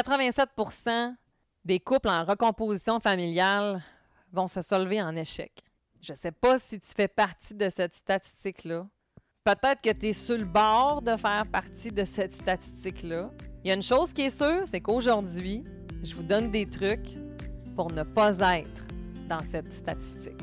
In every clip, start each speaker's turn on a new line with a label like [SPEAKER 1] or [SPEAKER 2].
[SPEAKER 1] 87% des couples en recomposition familiale vont se solver en échec. Je ne sais pas si tu fais partie de cette statistique-là. Peut-être que tu es sur le bord de faire partie de cette statistique-là. Il y a une chose qui est sûre, c'est qu'aujourd'hui, je vous donne des trucs pour ne pas être dans cette statistique.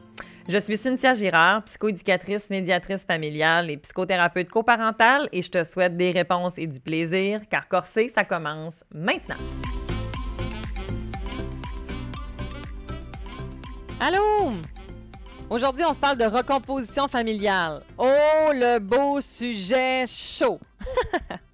[SPEAKER 1] Je suis Cynthia Girard, psychoéducatrice, médiatrice familiale et psychothérapeute coparentale et je te souhaite des réponses et du plaisir car Corsé, ça commence maintenant. Allô? Aujourd'hui, on se parle de recomposition familiale. Oh, le beau sujet chaud!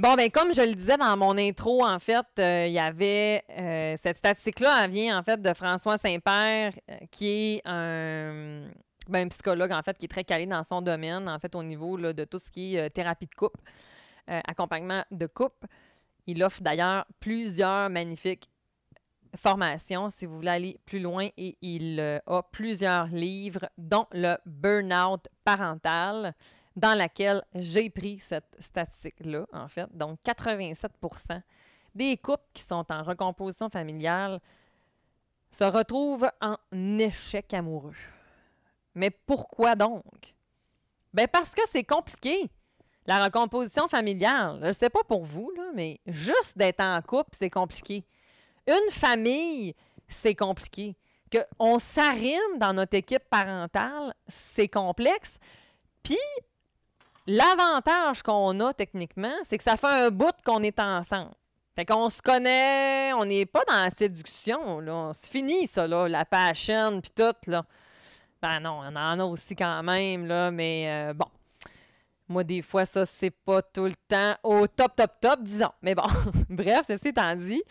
[SPEAKER 1] Bon, ben comme je le disais dans mon intro, en fait, euh, il y avait euh, cette statistique-là, elle vient en fait de François Saint-Père, euh, qui est un, ben, psychologue en fait qui est très calé dans son domaine, en fait, au niveau de tout ce qui est thérapie de couple, accompagnement de couple. Il offre d'ailleurs plusieurs magnifiques formations si vous voulez aller plus loin et il a plusieurs livres, dont le Burnout parental dans laquelle j'ai pris cette statistique-là, en fait. Donc, 87% des couples qui sont en recomposition familiale se retrouvent en échec amoureux. Mais pourquoi donc? Ben parce que c'est compliqué. La recomposition familiale, je ne sais pas pour vous, là, mais juste d'être en couple, c'est compliqué. Une famille, c'est compliqué. Qu'on s'arrime dans notre équipe parentale, c'est complexe. Puis, L'avantage qu'on a techniquement, c'est que ça fait un bout qu'on est ensemble. Fait qu'on se connaît, on n'est pas dans la séduction, là. C'est fini, ça, là, la passion, puis tout, là. Ben non, on en a aussi quand même, là, mais euh, bon. Moi, des fois, ça, c'est pas tout le temps au top, top, top, disons. Mais bon, bref, ceci étant dit,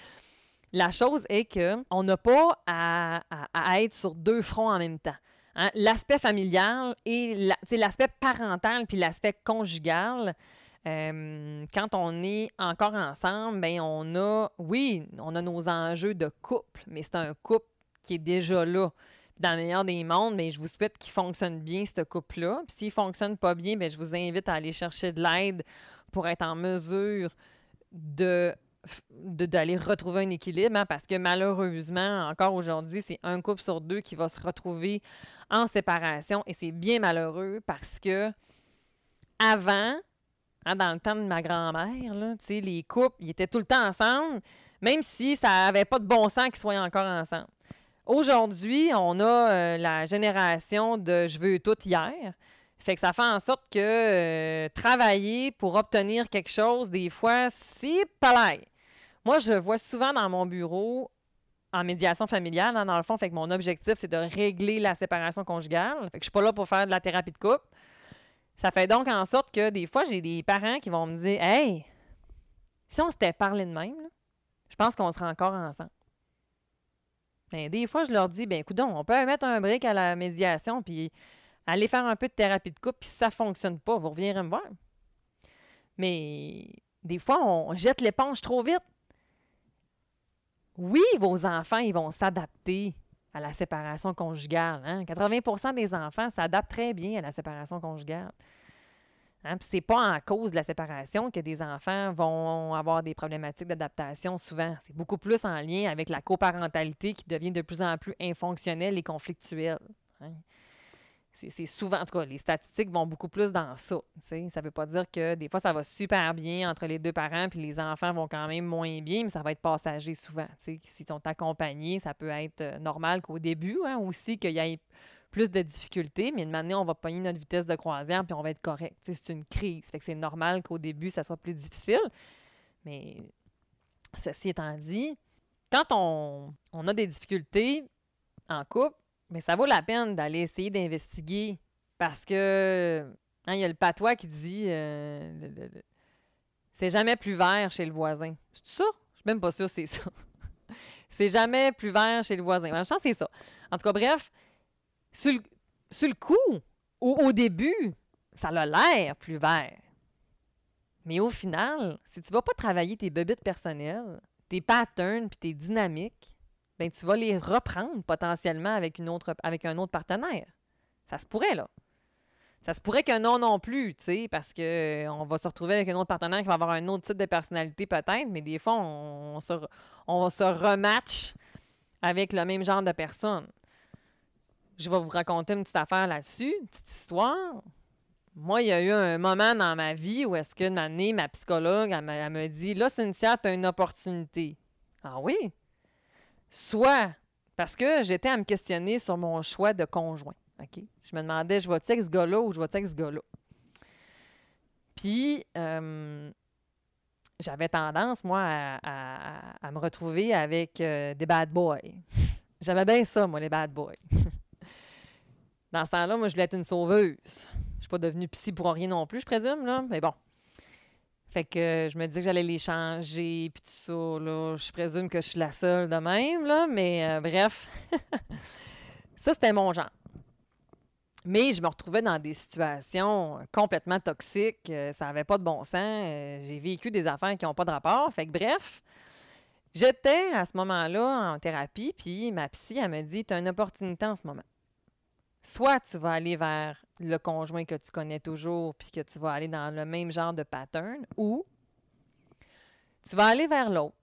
[SPEAKER 1] la chose est qu'on n'a pas à, être sur deux fronts en même temps. Hein, l'aspect familial et l'aspect parental puis l'aspect conjugal. Euh, quand on est encore ensemble, ben on a, oui, on a nos enjeux de couple, mais c'est un couple qui est déjà là. Dans le meilleur des mondes, mais ben, je vous souhaite qu'il fonctionne bien, ce couple-là. Puis s'il ne fonctionne pas bien, bien, je vous invite à aller chercher de l'aide pour être en mesure de d'aller retrouver un équilibre, hein, parce que malheureusement, encore aujourd'hui, c'est un couple sur deux qui va se retrouver en séparation et c'est bien malheureux parce que avant, hein, dans le temps de ma grand-mère, les couples, ils étaient tout le temps ensemble, même si ça n'avait pas de bon sens qu'ils soient encore ensemble. Aujourd'hui, on a euh, la génération de je veux tout hier. Fait que ça fait en sorte que euh, travailler pour obtenir quelque chose, des fois, c'est pas Moi, je vois souvent dans mon bureau, en médiation familiale, hein, dans le fond, fait mon objectif, c'est de régler la séparation conjugale. Fait que je suis pas là pour faire de la thérapie de couple. Ça fait donc en sorte que des fois, j'ai des parents qui vont me dire Hey, si on s'était parlé de même, je pense qu'on serait encore ensemble. Ben, des fois, je leur dis, ben écoute, on peut mettre un brick à la médiation, puis Allez faire un peu de thérapie de couple, puis si ça ne fonctionne pas, vous reviendrez me voir. Mais des fois, on jette l'éponge trop vite. Oui, vos enfants, vont s'adapter à la séparation conjugale. 80% hein. des enfants s'adaptent très bien à la séparation conjugale. Hein? Ce n'est pas en cause de la séparation que des enfants vont avoir des problématiques d'adaptation souvent. C'est beaucoup plus en lien avec la coparentalité qui devient de plus en plus infonctionnelle et conflictuelle. Hein c'est souvent, en tout cas, les statistiques vont beaucoup plus dans ça. Ça ne veut pas dire que des fois, ça va super bien entre les deux parents, puis les enfants vont quand même moins bien, mais ça va être passager souvent. S'ils sont accompagnés, ça peut être euh, normal qu'au début, hein, aussi, qu'il y ait plus de difficultés, mais de manière, on va pogner notre vitesse de croisière, puis on va être correct. C'est une crise. Fait que c'est normal qu'au début, ça soit plus difficile. Mais ceci étant dit, quand on, on a des difficultés en couple, mais ça vaut la peine d'aller essayer d'investiguer parce que hein, il y a le patois qui dit euh, c'est jamais plus vert chez le voisin. C'est ça? Je suis même pas sûre que c'est ça. c'est jamais plus vert chez le voisin. Je pense c'est ça. En tout cas, bref, sur le, coup, ou au début, ça a l'air plus vert. Mais au final, si tu vas pas travailler tes bébites personnelles, tes patterns puis tes dynamiques, ben tu vas les reprendre potentiellement avec, une autre, avec un autre partenaire. Ça se pourrait, là. Ça se pourrait qu'un non non plus, tu sais, parce qu'on euh, va se retrouver avec un autre partenaire qui va avoir un autre type de personnalité peut-être, mais des fois, on, se, on se avec le même genre de personne. Je vais vous raconter une petite affaire là-dessus, une petite histoire. Moi, il y a eu un moment dans ma vie où est-ce qu'une année, ma psychologue, elle me, dit Là, Cynthia, tu as une opportunité. Ah oui? Soit parce que j'étais à me questionner sur mon choix de conjoint. Je me demandais, je vais-tu avec ce gars-là ou je vais-tu avec ce gars-là? Puis, euh, j'avais tendance, moi, à, me retrouver avec euh, des bad boys. J'avais bien ça, moi, les bad boys. Dans ce temps-là, moi, je voulais être une sauveuse pas devenue psy pour rien non plus, je présume, là. Mais bon. Fait que je me disais que j'allais les changer, puis tout ça, là. Je présume que je suis la seule de même, là. Mais euh, bref. ça, c'était mon genre. Mais je me retrouvais dans des situations complètement toxiques. Euh, ça n'avait pas de bon sens. Euh, j'ai vécu des affaires qui n'ont pas de rapport. Fait que bref, j'étais à ce moment-là en thérapie, puis ma psy, elle me dit Tu as une opportunité en ce moment. Soit tu vas aller vers le conjoint que tu connais toujours, puis que tu vas aller dans le même genre de pattern, ou tu vas aller vers l'autre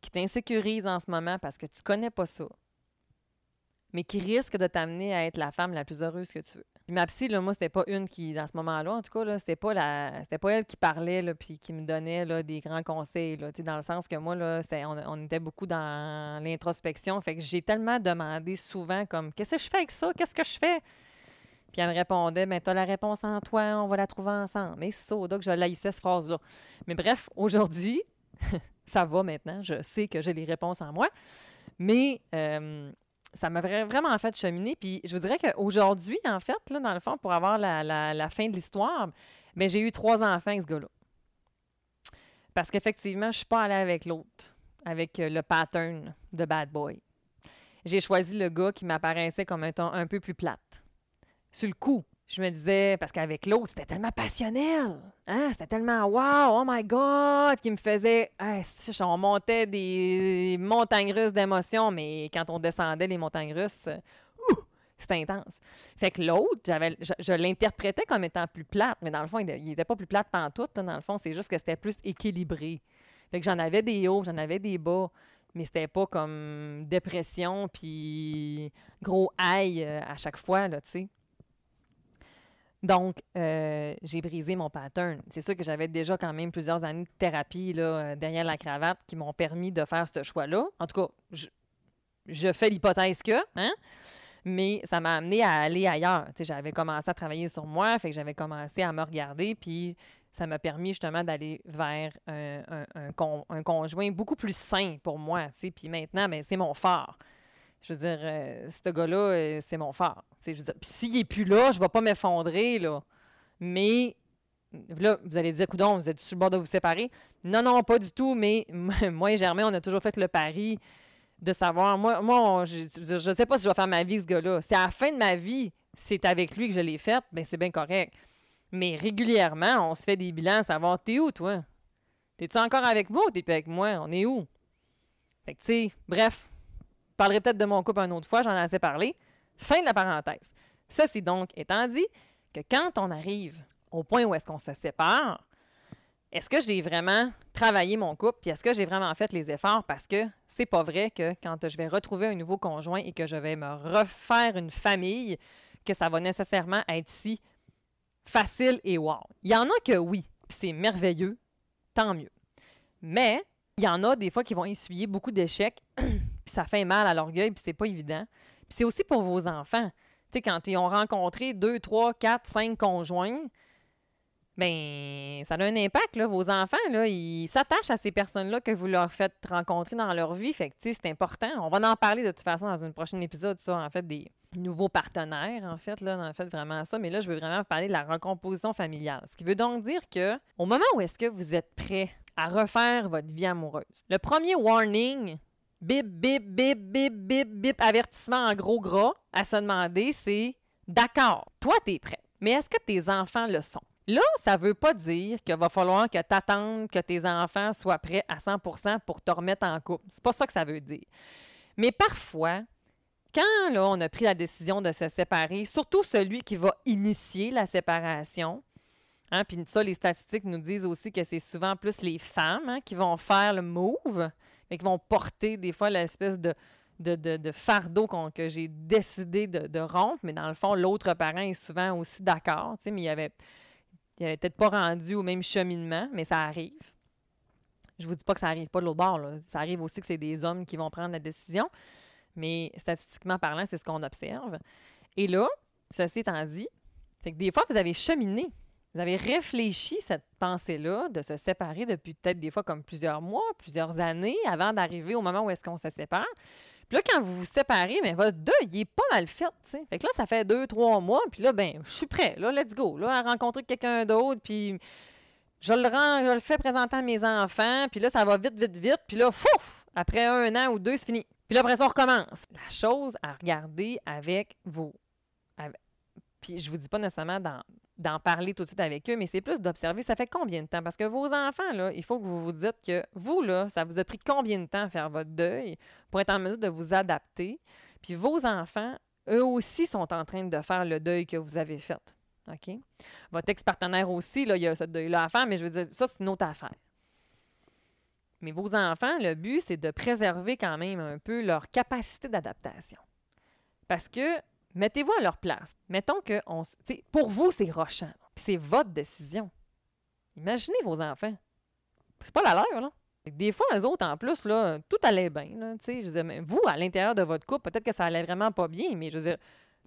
[SPEAKER 1] qui t'insécurise en ce moment parce que tu connais pas ça, mais qui risque de t'amener à être la femme la plus heureuse que tu veux. Puis ma psy, là, moi, c'était pas une qui, dans ce moment-là, en tout cas, là, c'était pas elle qui parlait là, puis qui me donnait là, des grands conseils. Dans le sens que moi, on, on, était beaucoup dans l'introspection. Fait que j'ai tellement demandé souvent comme Qu'est-ce que je fais avec ça? Qu'est-ce que je fais? Puis elle me répondait, ben, tu as la réponse en toi, on va la trouver ensemble. Mais c'est ça, que je laissais cette phrase-là. Mais bref, aujourd'hui, ça va maintenant, je sais que j'ai les réponses en moi. Mais euh, ça m'a vraiment fait cheminer. Puis je vous dirais qu'aujourd'hui, en fait, là, dans le fond, pour avoir la, fin de l'histoire, mais ben, j'ai eu trois enfants avec ce gars-là. Parce qu'effectivement, je ne suis pas allée avec l'autre, avec euh, le pattern de bad boy. J'ai choisi le gars qui m'apparaissait comme un ton un peu plus plate sur le coup, je me disais, parce qu'avec l'autre, c'était tellement passionnel. Hein? C'était tellement wow, oh my God, qui me faisait. on montait des montagnes russes d'émotions, mais quand on descendait les montagnes russes, c'était intense. Fait que l'autre, je, l'interprétais comme étant plus plate, mais dans le fond, il n'était pas plus plate pantoute. Dans le fond, c'est juste que c'était plus équilibré. Fait que j'en avais des hauts, j'en avais des bas, mais c'était pas comme dépression puis gros aïe euh, à chaque fois, là, tu sais. Donc, euh, j'ai brisé mon pattern. C'est sûr que j'avais déjà quand même plusieurs années de thérapie là, euh, derrière la cravate qui m'ont permis de faire ce choix-là. En tout cas, je, fais l'hypothèse que, hein? mais ça m'a amené à aller ailleurs. J'avais commencé à travailler sur moi, fait que j'avais commencé à me regarder, puis ça m'a permis justement d'aller vers un, conjoint beaucoup plus sain pour moi. Puis maintenant, ben, c'est mon phare. Je veux dire, euh, ce gars-là, euh, c'est mon phare. Puis s'il n'est plus là, je ne vais pas m'effondrer, là. Mais là, vous allez dire, coudon, vous êtes sur le bord de vous séparer? Non, non, pas du tout, mais moi et Germain, on a toujours fait le pari de savoir. Moi, moi je ne sais pas si je vais faire ma vie, ce gars-là. C'est à la fin de ma vie, c'est avec lui que je l'ai faite, bien, c'est bien correct. Mais régulièrement, on se fait des bilans, savoir, t'es où, toi? T'es-tu encore avec moi ou t'es plus avec moi? On est où? Fait que, tu sais, bref, parlerai peut-être de mon couple une autre fois, j'en ai assez parlé. Fin de la parenthèse. Ceci donc étant dit que quand on arrive au point où est-ce qu'on se sépare, est-ce que j'ai vraiment travaillé mon couple, puis est-ce que j'ai vraiment fait les efforts? Parce que c'est pas vrai que quand je vais retrouver un nouveau conjoint et que je vais me refaire une famille, que ça va nécessairement être si facile et wow. Il y en a que oui, c'est merveilleux, tant mieux. Mais il y en a des fois qui vont essuyer beaucoup d'échecs puis ça fait mal à l'orgueil, puis c'est pas évident. Puis c'est aussi pour vos enfants. Tu sais, quand ils ont rencontré deux, trois, quatre, cinq conjoints, ben ça a un impact, là. Vos enfants, là, ils s'attachent à ces personnes-là que vous leur faites rencontrer dans leur vie. Fait que, tu sais, c'est important. On va en parler de toute façon dans un prochain épisode, ça, en fait, des nouveaux partenaires, en fait, là, en fait, vraiment ça. Mais là, je veux vraiment parler de la recomposition familiale. Ce qui veut donc dire que, au moment où est-ce que vous êtes prêt à refaire votre vie amoureuse. Le premier warning, bip, bip, bip, bip, bip, bip, avertissement en gros gras à se demander, c'est d'accord, toi, tu es prêt, mais est-ce que tes enfants le sont? Là, ça ne veut pas dire qu'il va falloir que tu attendes que tes enfants soient prêts à 100% pour te remettre en couple. C'est pas ça que ça veut dire. Mais parfois, quand là, on a pris la décision de se séparer, surtout celui qui va initier la séparation, hein, puis ça, les statistiques nous disent aussi que c'est souvent plus les femmes hein, qui vont faire le move, mais qui vont porter des fois l'espèce de, de, fardeau que j'ai décidé de, rompre, mais dans le fond, l'autre parent est souvent aussi d'accord, mais il avait, il avait peut-être pas rendu au même cheminement, mais ça arrive. Je vous dis pas que ça arrive pas de l'autre bord. Ça arrive aussi que c'est des hommes qui vont prendre la décision mais statistiquement parlant, c'est ce qu'on observe. Et là, ceci étant dit, c'est que des fois, vous avez cheminé, vous avez réfléchi cette pensée-là de se séparer depuis peut-être des fois comme plusieurs mois, plusieurs années avant d'arriver au moment où est-ce qu'on se sépare? Puis là, quand vous vous séparez, mais votre deuil, il est pas mal fait, tu sais. Fait que là, ça fait deux, trois mois, puis là, ben, je suis prêt, là, let's go, là, à rencontrer quelqu'un d'autre, puis je le rends, je le fais présenter à mes enfants, puis là, ça va vite, vite, vite, puis là, fouf, après un an ou deux, c'est fini. Puis là, après ça, on recommence. La chose à regarder avec vos. puis je vous dis pas nécessairement d'en parler tout de suite avec eux, mais c'est plus d'observer ça fait combien de temps? Parce que vos enfants, il faut que vous vous dites que vous, là, ça vous a pris combien de temps à faire votre deuil pour être en mesure de vous adapter? Puis vos enfants, eux aussi, sont en train de faire le deuil que vous avez fait. OK? Votre ex-partenaire aussi, là, il y a ce deuil-là à faire, mais je veux dire, ça, c'est une autre affaire. Mais vos enfants, le but, c'est de préserver quand même un peu leur capacité d'adaptation. Parce que, mettez-vous à leur place. Mettons que, on, pour vous, c'est rochant. Puis c'est votre décision. Imaginez vos enfants. C'est pas la leur, là. Des fois, eux autres, en plus, là, tout allait bien. Vous, à l'intérieur de votre couple, peut-être que ça allait vraiment pas bien, mais je veux dire,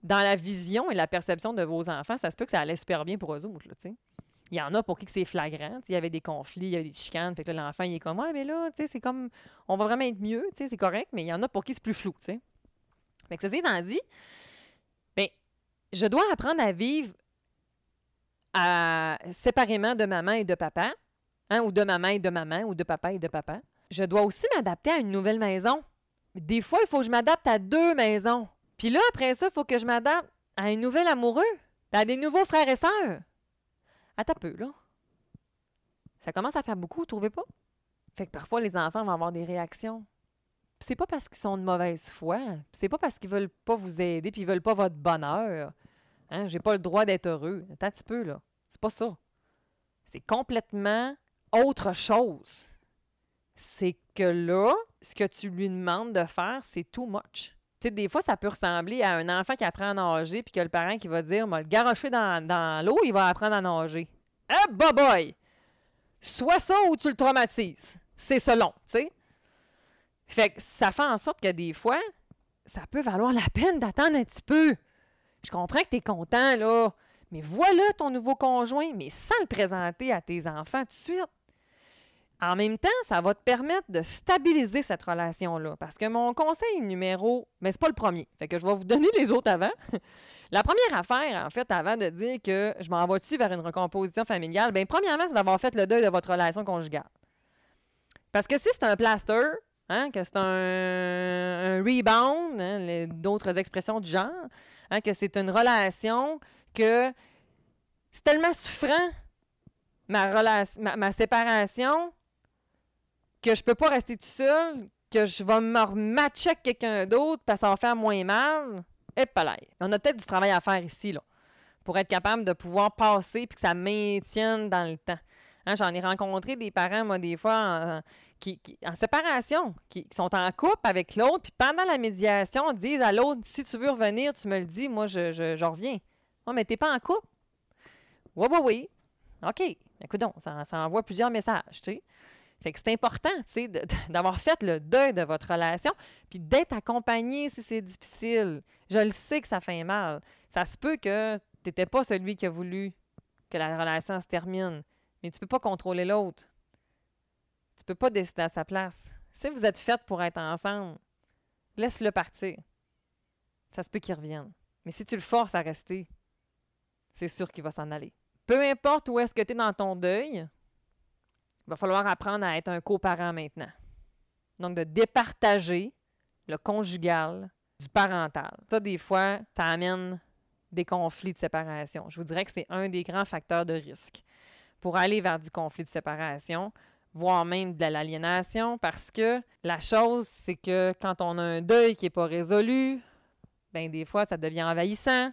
[SPEAKER 1] dans la vision et la perception de vos enfants, ça se peut que ça allait super bien pour eux autres. Là, il y en a pour qui c'est flagrant. Il y avait des conflits, il y avait des chicanes. Fait que l'enfant, il est comme, ouais, mais là, c'est comme, on va vraiment être mieux, c'est correct, mais il y en a pour qui c'est plus flou, sais. Fait que ceci étant dit, je dois apprendre à vivre à, séparément de maman et de papa, hein, ou de maman et de maman, ou de papa et de papa. Je dois aussi m'adapter à une nouvelle maison. Des fois, il faut que je m'adapte à deux maisons. Puis là, après ça, il faut que je m'adapte à un nouvel amoureux, à des nouveaux frères et sœurs. Attends peu, là. Ça commence à faire beaucoup, vous trouvez pas? Fait que parfois, les enfants vont avoir des réactions. c'est pas parce qu'ils sont de mauvaise foi. C'est pas parce qu'ils veulent pas vous aider puis ils veulent pas votre bonheur. Hein? J'ai pas le droit d'être heureux. Attends un petit peu, là. C'est pas ça. C'est complètement autre chose. C'est que là, ce que tu lui demandes de faire, c'est too much des fois, ça peut ressembler à un enfant qui apprend à nager, puis que le parent qui va dire, le garocher dans, l'eau, il va apprendre à nager. Eh, hey, boy! Soit ça ou tu le traumatises. C'est selon, tu sais. Fait que ça fait en sorte que des fois, ça peut valoir la peine d'attendre un petit peu. Je comprends que tu es content, là. Mais voilà ton nouveau conjoint, mais sans le présenter à tes enfants tout de suite. En même temps, ça va te permettre de stabiliser cette relation-là. Parce que mon conseil numéro, mais c'est pas le premier. Fait que je vais vous donner les autres avant. La première affaire, en fait, avant de dire que je m'en vais-tu vers une recomposition familiale, bien, premièrement, c'est d'avoir fait le deuil de votre relation conjugale. Parce que si c'est un plaster, hein, que c'est un, rebound, hein, d'autres expressions du genre, hein, que c'est une relation que c'est tellement souffrant, ma, relation, ma séparation, que je peux pas rester tout seul, que je vais me rematcher avec quelqu'un d'autre parce que ça va faire moins mal. Et pas On a peut-être du travail à faire ici, là, pour être capable de pouvoir passer puis que ça maintienne dans le temps. Hein, j'en ai rencontré des parents, moi, des fois, en, qui, en séparation, qui, sont en couple avec l'autre, puis pendant la médiation, disent à l'autre si tu veux revenir, tu me le dis, moi, je, reviens. Oh, mais t'es pas en couple? Oui, oui, oui. OK. Écoute donc, ça, ça envoie plusieurs messages, tu sais. Fait que c'est important, tu sais, d'avoir fait le deuil de votre relation, puis d'être accompagné si c'est difficile. Je le sais que ça fait mal. Ça se peut que tu n'étais pas celui qui a voulu que la relation se termine, mais tu ne peux pas contrôler l'autre. Tu ne peux pas décider à sa place. Si vous êtes fait pour être ensemble, laisse-le partir. Ça se peut qu'il revienne. Mais si tu le forces à rester, c'est sûr qu'il va s'en aller. Peu importe où est-ce que tu es dans ton deuil, Il va falloir apprendre à être un coparent maintenant. Donc, de départager le conjugal du parental. Ça, des fois, ça amène des conflits de séparation. Je vous dirais que c'est un des grands facteurs de risque pour aller vers du conflit de séparation, voire même de l'aliénation, parce que la chose, c'est que quand on a un deuil qui n'est pas résolu, ben des fois, ça devient envahissant.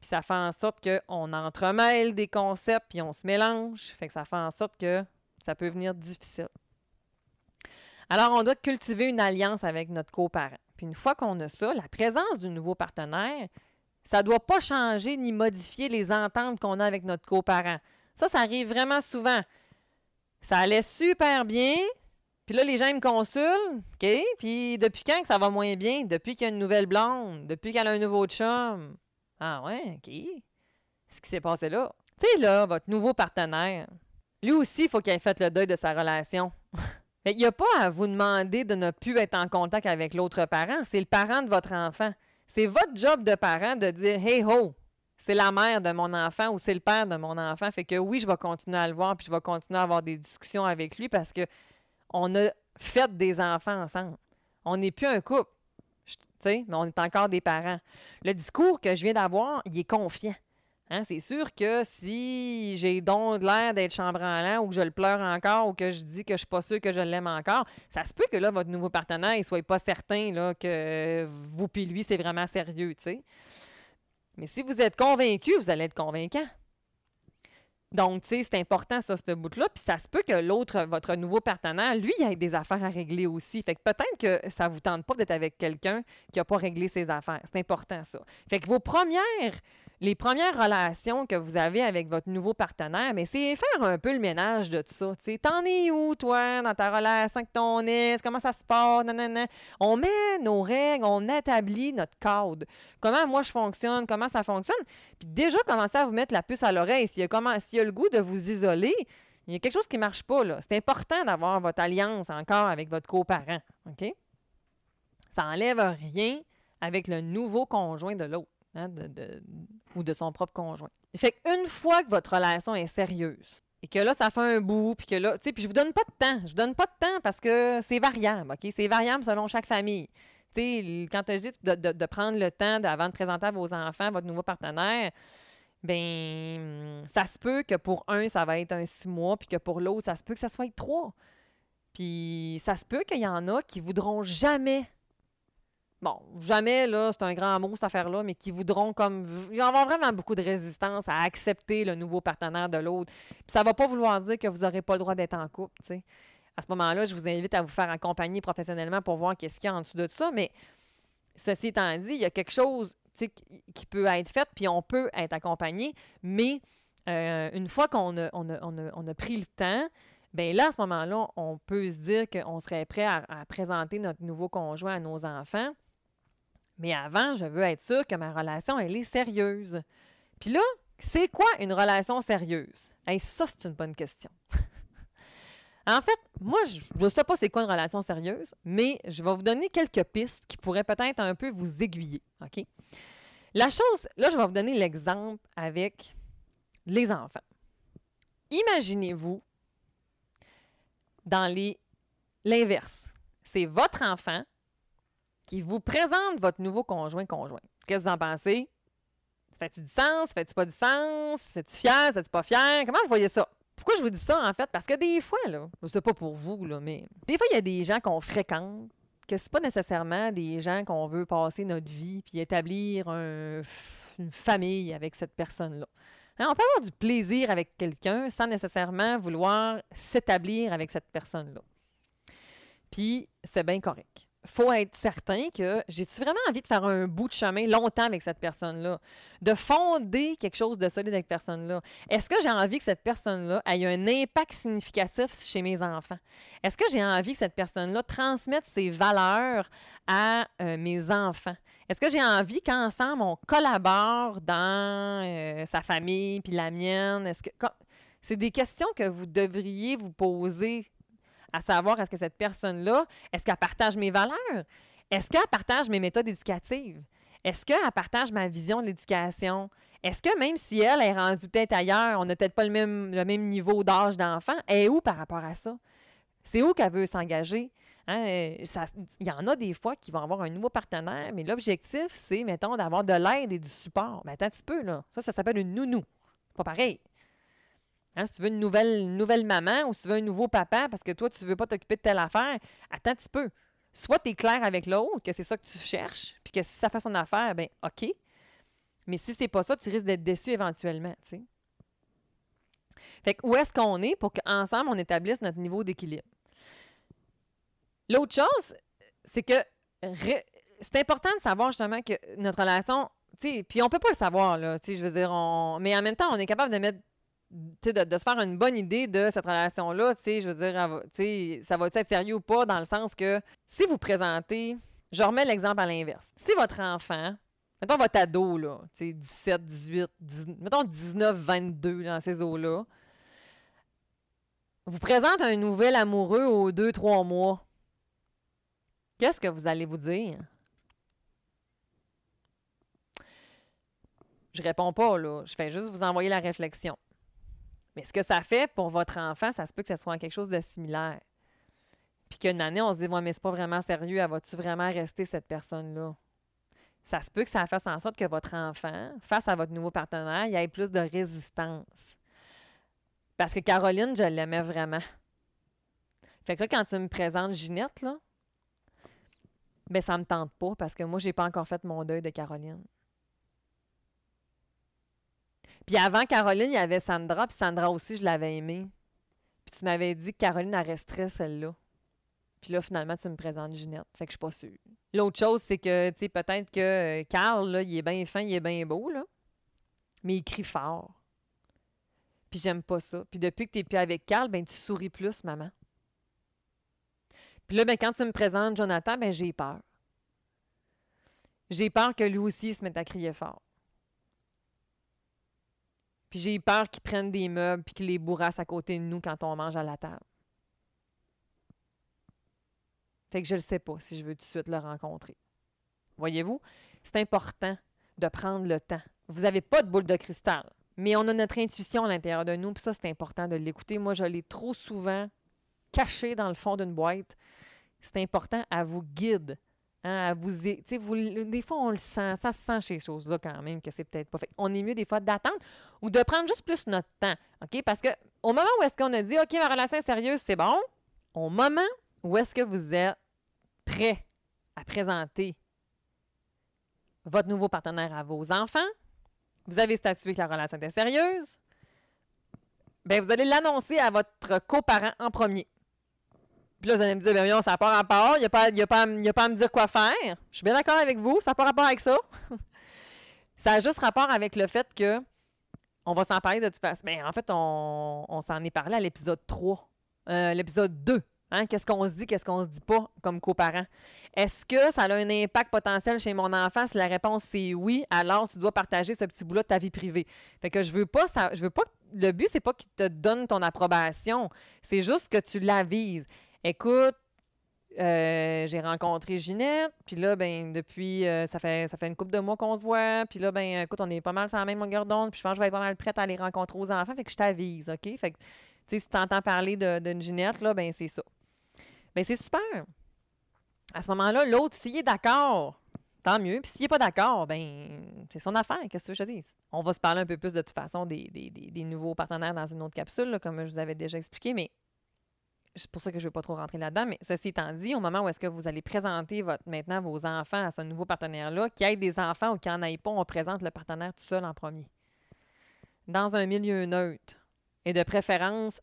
[SPEAKER 1] Puis ça fait en sorte qu'on entremêle des concepts, puis on se mélange. Fait que ça fait en sorte que ça peut venir difficile. Alors, on doit cultiver une alliance avec notre coparent. Puis une fois qu'on a ça, la présence du nouveau partenaire, ça ne doit pas changer ni modifier les ententes qu'on a avec notre coparent. Ça, ça arrive vraiment souvent. Ça allait super bien, puis là, les gens me consultent, OK? Puis depuis quand que ça va moins bien? Depuis qu'il y a une nouvelle blonde, depuis qu'elle a un nouveau chum. Ah ouais, OK. Ce qui s'est passé là? Tu sais, là, votre nouveau partenaire, lui aussi, il faut qu'il ait fait le deuil de sa relation. Il n'y a pas à vous demander de ne plus être en contact avec l'autre parent. C'est le parent de votre enfant. C'est votre job de parent de dire Hey ho, c'est la mère de mon enfant ou c'est le père de mon enfant. Fait que oui, je vais continuer à le voir puis je vais continuer à avoir des discussions avec lui parce que on a fait des enfants ensemble. On n'est plus un couple, mais on est encore des parents. Le discours que je viens d'avoir, il est confiant. Hein, c'est sûr que si j'ai donc l'air d'être chambranlant ou que je le pleure encore ou que je dis que je suis pas sûr que je l'aime encore, ça se peut que là, votre nouveau partenaire ne soit pas certain là, que vous puis lui, c'est vraiment sérieux. Mais si vous êtes convaincu, vous allez être convaincant. Donc, tu sais, c'est important, ça, ce bout-là. Puis ça se peut que l'autre, votre nouveau partenaire, lui, ait des affaires à régler aussi. Fait que peut-être que ça ne vous tente pas d'être avec quelqu'un qui n'a pas réglé ses affaires. C'est important, ça. Fait que vos premières les premières relations que vous avez avec votre nouveau partenaire, mais c'est faire un peu le ménage de tout ça. T'en es où, toi, dans ta relation avec ton ex? Comment ça se passe? On met nos règles, on établit notre cadre. Comment moi je fonctionne, comment ça fonctionne? Puis déjà, commencer à vous mettre la puce à l'oreille. S'il y, a y a le goût de vous isoler, il y a quelque chose qui ne marche pas. C'est important d'avoir votre alliance encore avec votre coparent. OK? Ça n'enlève rien avec le nouveau conjoint de l'autre. Hein, ou de son propre conjoint. Fait qu'une fois que votre relation est sérieuse, et que là, ça fait un bout, puis que là, tu sais, puis je vous donne pas de temps. Je vous donne pas de temps parce que c'est variable, OK? C'est variable selon chaque famille. Tu sais, quand je dis de, de, prendre le temps avant de présenter à vos enfants votre nouveau partenaire, ben ça se peut que pour un, ça va être un six mois, puis que pour l'autre, ça se peut que ça soit trois. Puis ça se peut qu'il y en a qui voudront jamais bon, jamais, là, c'est un grand mot, cette affaire-là, mais qui voudront comme. Ils avoir vraiment beaucoup de résistance à accepter le nouveau partenaire de l'autre. Puis ça va pas vouloir dire que vous n'aurez pas le droit d'être en couple, tu sais. À ce moment-là, je vous invite à vous faire accompagner professionnellement pour voir qu'est-ce qu'il y a en dessous de ça. Mais ceci étant dit, il y a quelque chose qui peut être fait, puis on peut être accompagné, mais euh, une fois qu'on a, on a, pris le temps, bien là, à ce moment-là, on peut se dire qu'on serait prêt à, présenter notre nouveau conjoint à nos enfants. Mais avant, je veux être sûre que ma relation, elle est sérieuse. Puis là, c'est quoi une relation sérieuse? Hey, ça, c'est une bonne question. en fait, moi, je ne sais pas c'est quoi une relation sérieuse, mais je vais vous donner quelques pistes qui pourraient peut-être un peu vous aiguiller. OK? La chose, là, je vais vous donner l'exemple avec les enfants. Imaginez-vous dans l'inverse. C'est votre enfant qui vous présente votre nouveau conjoint-conjoint. Qu'est-ce que vous en pensez? Fais-tu du sens? Fais-tu pas du sens? C'est-tu fier? C'est-tu pas fier? Comment vous voyez ça? Pourquoi je vous dis ça, en fait? Parce que des fois, là, je sais pas pour vous, là, mais des fois, il y a des gens qu'on fréquente, que c'est pas nécessairement des gens qu'on veut passer notre vie puis établir une famille avec cette personne-là. Hein, on peut avoir du plaisir avec quelqu'un sans nécessairement vouloir s'établir avec cette personne-là. Puis, c'est bien correct faut être certain que j'ai-tu vraiment envie de faire un bout de chemin longtemps avec cette personne-là, de fonder quelque chose de solide avec cette personne-là. Est-ce que j'ai envie que cette personne-là ait un impact significatif chez mes enfants? Est-ce que j'ai envie que cette personne-là transmette ses valeurs à euh, mes enfants? Est-ce que j'ai envie qu'ensemble on collabore dans euh, sa famille puis la mienne? C'est des questions que vous devriez vous poser à savoir est-ce que cette personne-là, est-ce qu'elle partage mes valeurs? Est-ce qu'elle partage mes méthodes éducatives? Est-ce qu'elle partage ma vision de l'éducation? Est-ce que même si elle est rendue peut-être ailleurs, on n'a peut-être pas le même, niveau d'âge d'enfant, elle est où par rapport à ça? C'est où qu'elle veut s'engager? Hein, euh, il y en a des fois qui vont avoir un nouveau partenaire, mais l'objectif, c'est, mettons, d'avoir de l'aide et du support. Mais attends un petit peu, là. Ça, ça s'appelle une nounou. Pas pareil. Hein, si tu veux une nouvelle, nouvelle maman ou si tu veux un nouveau papa parce que toi, tu ne veux pas t'occuper de telle affaire, attends un petit peu. Soit tu es clair avec l'autre, que c'est ça que tu cherches, puis que si ça fait son affaire, ben OK. Mais si c'est pas ça, tu risques d'être déçu éventuellement, tu sais. Fait que où est-ce qu'on est pour qu'ensemble, on établisse notre niveau d'équilibre? L'autre chose, c'est que c'est important de savoir justement que notre relation, puis on peut pas le savoir, là, je veux dire, on, mais en même temps, on est capable de mettre de, se faire une bonne idée de cette relation-là, tu sais, je veux dire, tu ça va être sérieux ou pas, dans le sens que si vous présentez, je remets l'exemple à l'inverse. Si votre enfant, mettons votre ado, là, tu sais, 17, 18, 19, mettons 19, 22, dans ces eaux-là, vous présente un nouvel amoureux aux deux, trois mois, qu'est-ce que vous allez vous dire? Je réponds pas, là. Je fais juste vous envoyer la réflexion. Mais ce que ça fait pour votre enfant, ça se peut que ce soit quelque chose de similaire. Puis qu'une année, on se dit, ouais, mais c'est pas vraiment sérieux, elle va-tu vraiment rester cette personne-là? Ça se peut que ça fasse en sorte que votre enfant, face à votre nouveau partenaire, il ait plus de résistance. Parce que Caroline, je l'aimais vraiment. Fait que là, quand tu me présentes Ginette, là, ben ça me tente pas parce que moi, j'ai pas encore fait mon deuil de Caroline. Puis avant Caroline, il y avait Sandra, puis Sandra aussi, je l'avais aimée. Puis tu m'avais dit que Caroline, elle resterait celle-là. Puis là, finalement, tu me présentes Ginette. Fait que je suis pas sûre. L'autre chose, c'est que, tu sais, peut-être que euh, Carl, il est bien fin, il est bien beau, là. Mais il crie fort. Puis j'aime pas ça. Puis depuis que tu n'es plus avec Carl, ben tu souris plus, maman. Puis là, ben, quand tu me présentes Jonathan, ben j'ai peur. J'ai peur que lui aussi se mette à crier fort. Puis j'ai peur qu'ils prennent des meubles puis qu'ils les bourrassent à côté de nous quand on mange à la table. Fait que je ne sais pas si je veux tout de suite le rencontrer. Voyez-vous, c'est important de prendre le temps. Vous n'avez pas de boule de cristal, mais on a notre intuition à l'intérieur de nous, puis ça, c'est important de l'écouter. Moi, je l'ai trop souvent caché dans le fond d'une boîte. C'est important, à vous guide Hein, vous, des fois, on le sent, ça se sent chez ces choses-là quand même, que c'est peut-être pas fait. On est mieux des fois d'attendre ou de prendre juste plus notre temps, OK? Parce que au moment où est-ce qu'on a dit, OK, ma relation est sérieuse, c'est bon, au moment où est-ce que vous êtes prêt à présenter votre nouveau partenaire à vos enfants, vous avez statué que la relation était sérieuse, bien, vous allez l'annoncer à votre coparent en premier. Puis là, vous allez me dire, ben ça n'a pas rapport, il n'y a, pas, a, a pas à me dire quoi faire. Je suis bien d'accord avec vous, ça n'a pas rapport avec ça. ça a juste rapport avec le fait que on va s'en parler de toute façon. Mais ben, en fait, on, s'en est parlé à l'épisode 3, euh, l'épisode 2. Hein? Qu'est-ce qu'on se dit, qu'est-ce qu'on se dit pas comme coparent? Est-ce que ça a un impact potentiel chez mon enfant? Si la réponse c'est oui, alors tu dois partager ce petit bout-là de ta vie privée? Fait que je veux pas ça, je veux pas. Le but, c'est pas qu'il te donne ton approbation. C'est juste que tu l'avises. Écoute, euh, j'ai rencontré Ginette, puis là, ben, depuis, euh, ça, fait, ça fait une couple de mois qu'on se voit, puis là, ben, écoute, on est pas mal sur la même longueur d'onde, puis je pense que je vais être pas mal prête à aller rencontrer aux enfants, fait que je t'avise, OK? Fait que, tu sais, si tu entends parler d'une Ginette, là, ben, c'est ça. Ben, c'est super. À ce moment-là, l'autre, s'il est d'accord, tant mieux. Puis s'il n'est pas d'accord, ben c'est son affaire. Qu'est-ce que je te dis? On va se parler un peu plus de toute façon des, des, nouveaux partenaires dans une autre capsule, comme je vous avais déjà expliqué, mais c'est pour ça que je ne veux pas trop rentrer là-dedans, mais ceci étant dit, au moment où est-ce que vous allez présenter votre, maintenant vos enfants à ce nouveau partenaire-là, qu'il y ait des enfants ou qu'il n'y en ait pas, on présente le partenaire tout seul en premier. Dans un milieu neutre. Et de préférence,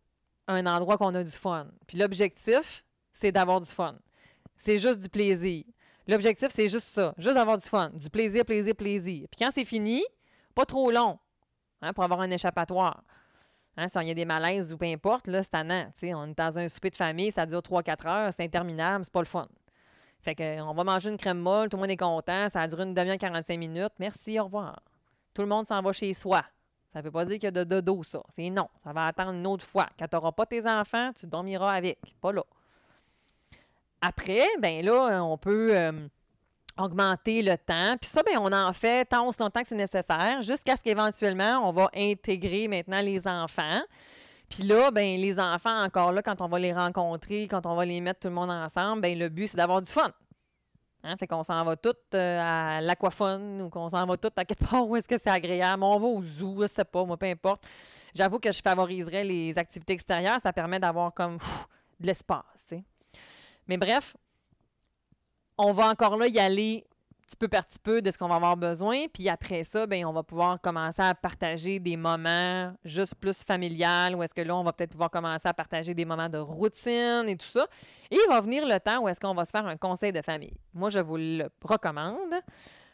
[SPEAKER 1] un endroit qu'on a du fun. Puis l'objectif, c'est d'avoir du fun. C'est juste du plaisir. L'objectif, c'est juste ça. Juste d'avoir du fun. Du plaisir, plaisir, plaisir. Puis quand c'est fini, pas trop long, hein, pour avoir un échappatoire. Hein, si il y a des malaises ou peu importe, là, c'est tannant. On est dans un souper de famille, ça dure 3-4 heures, c'est interminable, c'est pas le fun. Fait que, on va manger une crème molle, tout le monde est content, ça a duré une demi-heure 45 minutes. Merci, au revoir. Tout le monde s'en va chez soi. Ça ne veut pas dire qu'il y a de dodo, ça. C'est non. Ça va attendre une autre fois. Quand tu n'auras pas tes enfants, tu dormiras avec. Pas là. Après, ben là, on peut, euh, augmenter le temps. Puis ça, bien, on en fait tant aussi longtemps que c'est nécessaire, jusqu'à ce qu'éventuellement, on va intégrer maintenant les enfants. Puis là, ben les enfants, encore là, quand on va les rencontrer, quand on va les mettre tout le monde ensemble, ben le but, c'est d'avoir du fun. Hein? Fait qu'on s'en va tout euh, à l'aquaphone ou qu'on s'en va tout à quelque part où est-ce que c'est agréable. On va au zoo, je sais pas, moi, peu importe. J'avoue que je favoriserais les activités extérieures. Ça permet d'avoir comme de l'espace, Mais bref, on va encore là y aller petit peu par petit peu de ce qu'on va avoir besoin. Puis après ça, bien, on va pouvoir commencer à partager des moments juste plus familiales, ou est-ce que là, on va peut-être pouvoir commencer à partager des moments de routine et tout ça. Et il va venir le temps où est-ce qu'on va se faire un conseil de famille. Moi, je vous le recommande.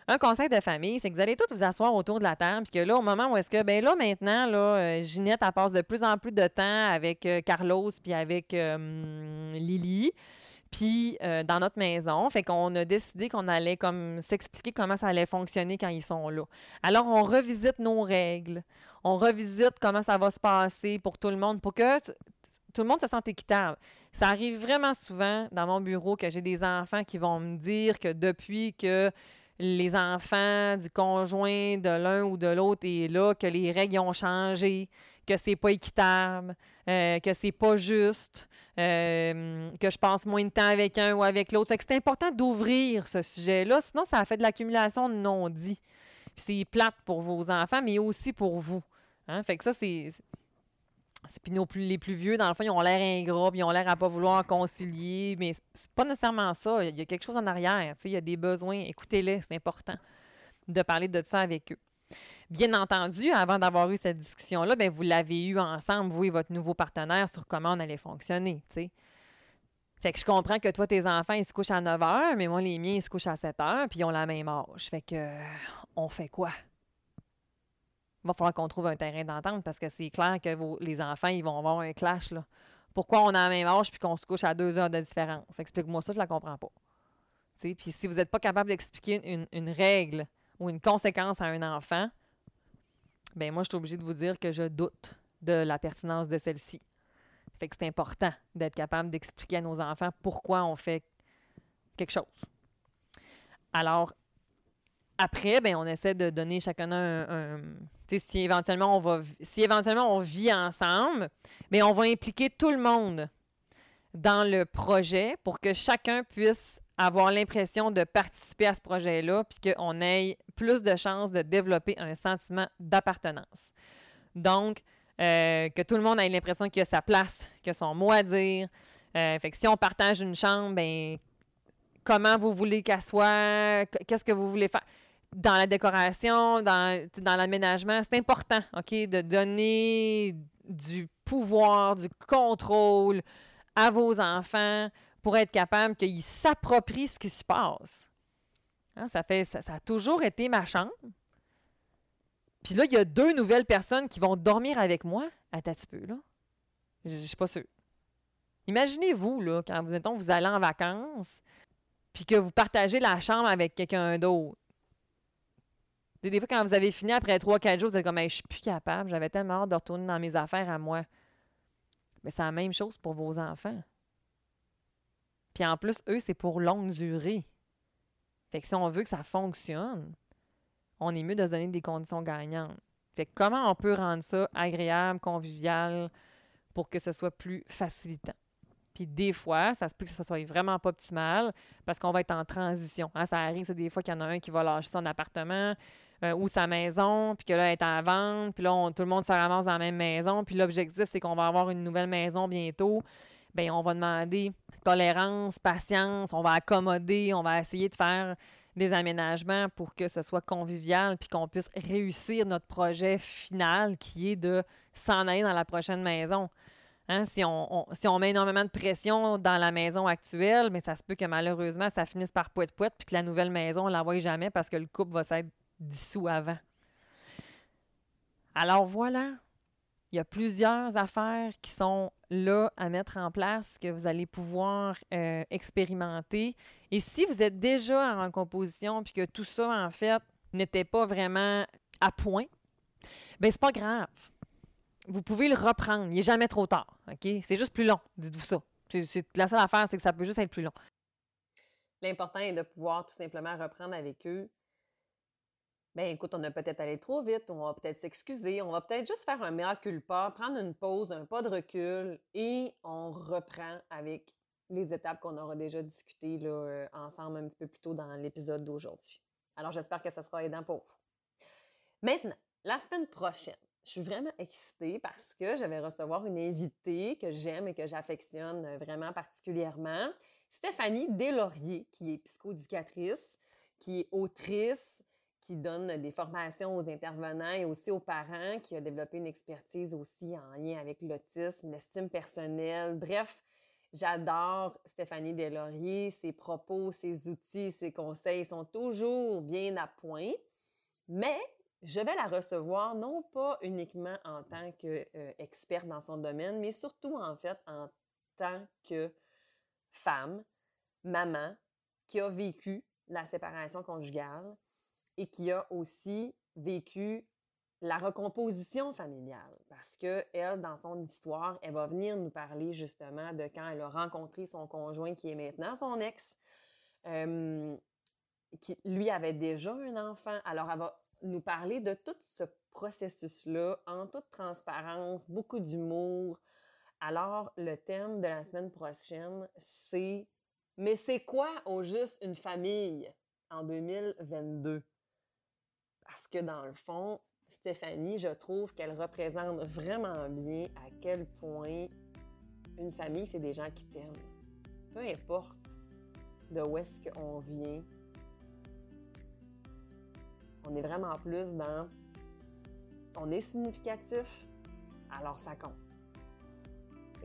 [SPEAKER 1] Un conseil de famille, c'est que vous allez tous vous asseoir autour de la table, puis que là, au moment où est-ce que, ben là, maintenant, là, euh, Ginette, elle passe de plus en plus de temps avec euh, Carlos, puis avec euh, Lily puis euh, dans notre maison. Fait qu'on a décidé qu'on allait comme s'expliquer comment ça allait fonctionner quand ils sont là. Alors, on revisite nos règles. On revisite comment ça va se passer pour tout le monde, pour que tout le monde se sente équitable. Ça arrive vraiment souvent dans mon bureau que j'ai des enfants qui vont me dire que depuis que les enfants du conjoint de l'un ou de l'autre est là, que les règles ont changé, que c'est pas équitable, euh, que c'est pas juste, euh, que je passe moins de temps avec un ou avec l'autre. C'est important d'ouvrir ce sujet-là, sinon ça a fait de l'accumulation de non-dits. Puis c'est plate pour vos enfants, mais aussi pour vous. Hein? Fait que ça, c'est. Puis nos plus, les plus vieux, dans le fond, ils ont l'air ingrats, ils ont l'air à pas vouloir concilier, mais c'est pas nécessairement ça. Il y a quelque chose en arrière, il y a des besoins. Écoutez-les, c'est important de parler de ça avec eux. Bien entendu, avant d'avoir eu cette discussion-là, ben, vous l'avez eu ensemble, vous et votre nouveau partenaire, sur comment on allait fonctionner. Fait que je comprends que toi, tes enfants, ils se couchent à 9 h, mais moi, les miens, ils se couchent à 7 h, puis ils ont la même âge. Fait que, on fait quoi? Il va falloir qu'on trouve un terrain d'entente parce que c'est clair que les enfants, ils vont avoir un clash. Là. Pourquoi on a la même âge puis qu'on se couche à deux heures de différence? Explique-moi ça, je la comprends pas. Puis si vous n'êtes pas capable d'expliquer une, règle ou une conséquence à un enfant, ben moi, je suis obligée de vous dire que je doute de la pertinence de celle-ci. Fait que c'est important d'être capable d'expliquer à nos enfants pourquoi on fait quelque chose. Alors, après, ben, on essaie de donner chacun un. si éventuellement on va si éventuellement on vit ensemble, mais ben, on va impliquer tout le monde dans le projet pour que chacun puisse avoir l'impression de participer à ce projet-là, puis qu'on ait plus de chances de développer un sentiment d'appartenance. Donc, euh, que tout le monde ait l'impression qu'il a sa place, qu'il a son mot à dire. Euh, fait que si on partage une chambre, ben comment vous voulez qu'elle soit, qu'est-ce que vous voulez faire? Dans la décoration, dans, dans l'aménagement, c'est important, OK, de donner du pouvoir, du contrôle à vos enfants pour être capable qu'ils s'approprient ce qui se passe. Hein, ça, fait, ça, a toujours été ma chambre. Puis là, il y a deux nouvelles personnes qui vont dormir avec moi. Attends un petit peu, là. Je ne suis pas sûre. Imaginez-vous, là, quand vous, mettons, vous allez en vacances, puis que vous partagez la chambre avec quelqu'un d'autre. Des fois, quand vous avez fini après trois, quatre jours, vous êtes comme, je suis plus capable, j'avais tellement hâte de retourner dans mes affaires à moi. Mais c'est la même chose pour vos enfants. Puis en plus, eux, c'est pour longue durée. Fait que si on veut que ça fonctionne, on est mieux de se donner des conditions gagnantes. Fait que comment on peut rendre ça agréable, convivial, pour que ce soit plus facilitant? Puis des fois, ça se peut que ce soit vraiment pas optimal parce qu'on va être en transition. Hein. Ça arrive, des fois, qu'il y en a un qui va lâcher son appartement euh, ou sa maison, puis que là, elle est en vente, puis là, tout le monde se ramasse dans la même maison. Puis l'objectif, c'est qu'on va avoir une nouvelle maison bientôt bien, on va demander tolérance, patience, on va accommoder, on va essayer de faire des aménagements pour que ce soit convivial puis qu'on puisse réussir notre projet final qui est de s'en aller dans la prochaine maison. Hein, si, on, si on met énormément de pression dans la maison actuelle, mais ça se peut que malheureusement, ça finisse par poète-poète puis que la nouvelle maison, on ne l'envoie jamais parce que le couple va s'être dissous avant. Alors voilà, il y a plusieurs affaires qui sont là à mettre en place que vous allez pouvoir euh, expérimenter. Et si vous êtes déjà en composition puis que tout ça, en fait, n'était pas vraiment à point, bien, c'est pas grave. Vous pouvez le reprendre. Il n'est jamais trop tard. OK? C'est juste plus long. Dites-vous ça. C'est, la seule affaire, c'est que ça peut juste être plus long.
[SPEAKER 2] L'important est de pouvoir tout simplement reprendre avec eux. Ben écoute, on a peut-être allé trop vite, on va peut-être s'excuser, on va peut-être juste faire un mea culpa, prendre une pause, un pas de recul et on reprend avec les étapes qu'on aura déjà discutées là, euh, ensemble un petit peu plus tôt dans l'épisode d'aujourd'hui. Alors j'espère que ça sera aidant pour vous. Maintenant, la semaine prochaine, je suis vraiment excitée parce que je vais recevoir une invitée que j'aime et que j'affectionne vraiment particulièrement, Stéphanie Deslauriers, qui est psychoéducatrice, qui est autrice, qui donne des formations aux intervenants et aussi aux parents, qui a développé une expertise aussi en lien avec l'autisme, l'estime personnelle. Bref, j'adore Stéphanie Deslauriers, ses propos, ses outils, ses conseils sont toujours bien à point. Mais je vais la recevoir non pas uniquement en tant qu'experte dans son domaine, mais surtout en fait en tant que femme, maman, qui a vécu la séparation conjugale et qui a aussi vécu la recomposition familiale. Parce que elle, dans son histoire, elle va venir nous parler justement de quand elle a rencontré son conjoint qui est maintenant son ex. Euh, qui, lui, avait déjà un enfant. Alors, elle va nous parler de tout ce processus-là en toute transparence, beaucoup d'humour. Alors, le thème de la semaine prochaine, c'est Mais c'est quoi au juste une famille? en 2022? Parce que dans le fond, Stéphanie, je trouve qu'elle représente vraiment bien à quel point une famille, c'est des gens qui t'aiment. Peu importe de où est-ce qu'on vient, on est vraiment plus dans on est significatif, alors ça compte.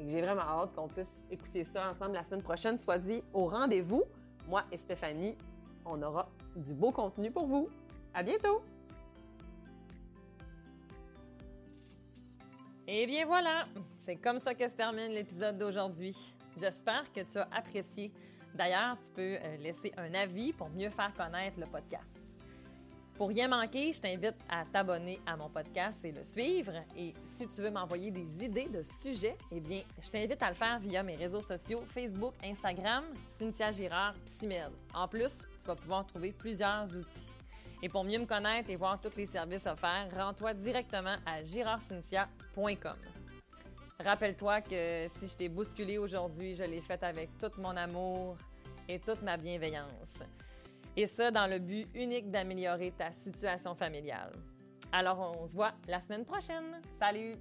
[SPEAKER 2] j'ai vraiment hâte qu'on puisse écouter ça ensemble la semaine prochaine. Sois-y au rendez-vous. Moi et Stéphanie, on aura du beau contenu pour vous. À bientôt!
[SPEAKER 1] Et bien voilà, c'est comme ça que se termine l'épisode d'aujourd'hui. J'espère que tu as apprécié. D'ailleurs, tu peux euh, laisser un avis pour mieux faire connaître le podcast. Pour rien manquer, je t'invite à t'abonner à mon podcast et le suivre. Et si tu veux m'envoyer des idées de sujets, eh bien, je t'invite à le faire via mes réseaux sociaux Facebook, Instagram, Cynthia Girard, Psymed. En plus, tu vas pouvoir trouver plusieurs outils. Et pour mieux me connaître et voir tous les services offerts, rends-toi directement à girardcynthia.com. Rappelle-toi que si je t'ai bousculé aujourd'hui, je l'ai fait avec tout mon amour et toute ma bienveillance. Et ça dans le but unique d'améliorer ta situation familiale. Alors, on se voit la semaine prochaine. Salut!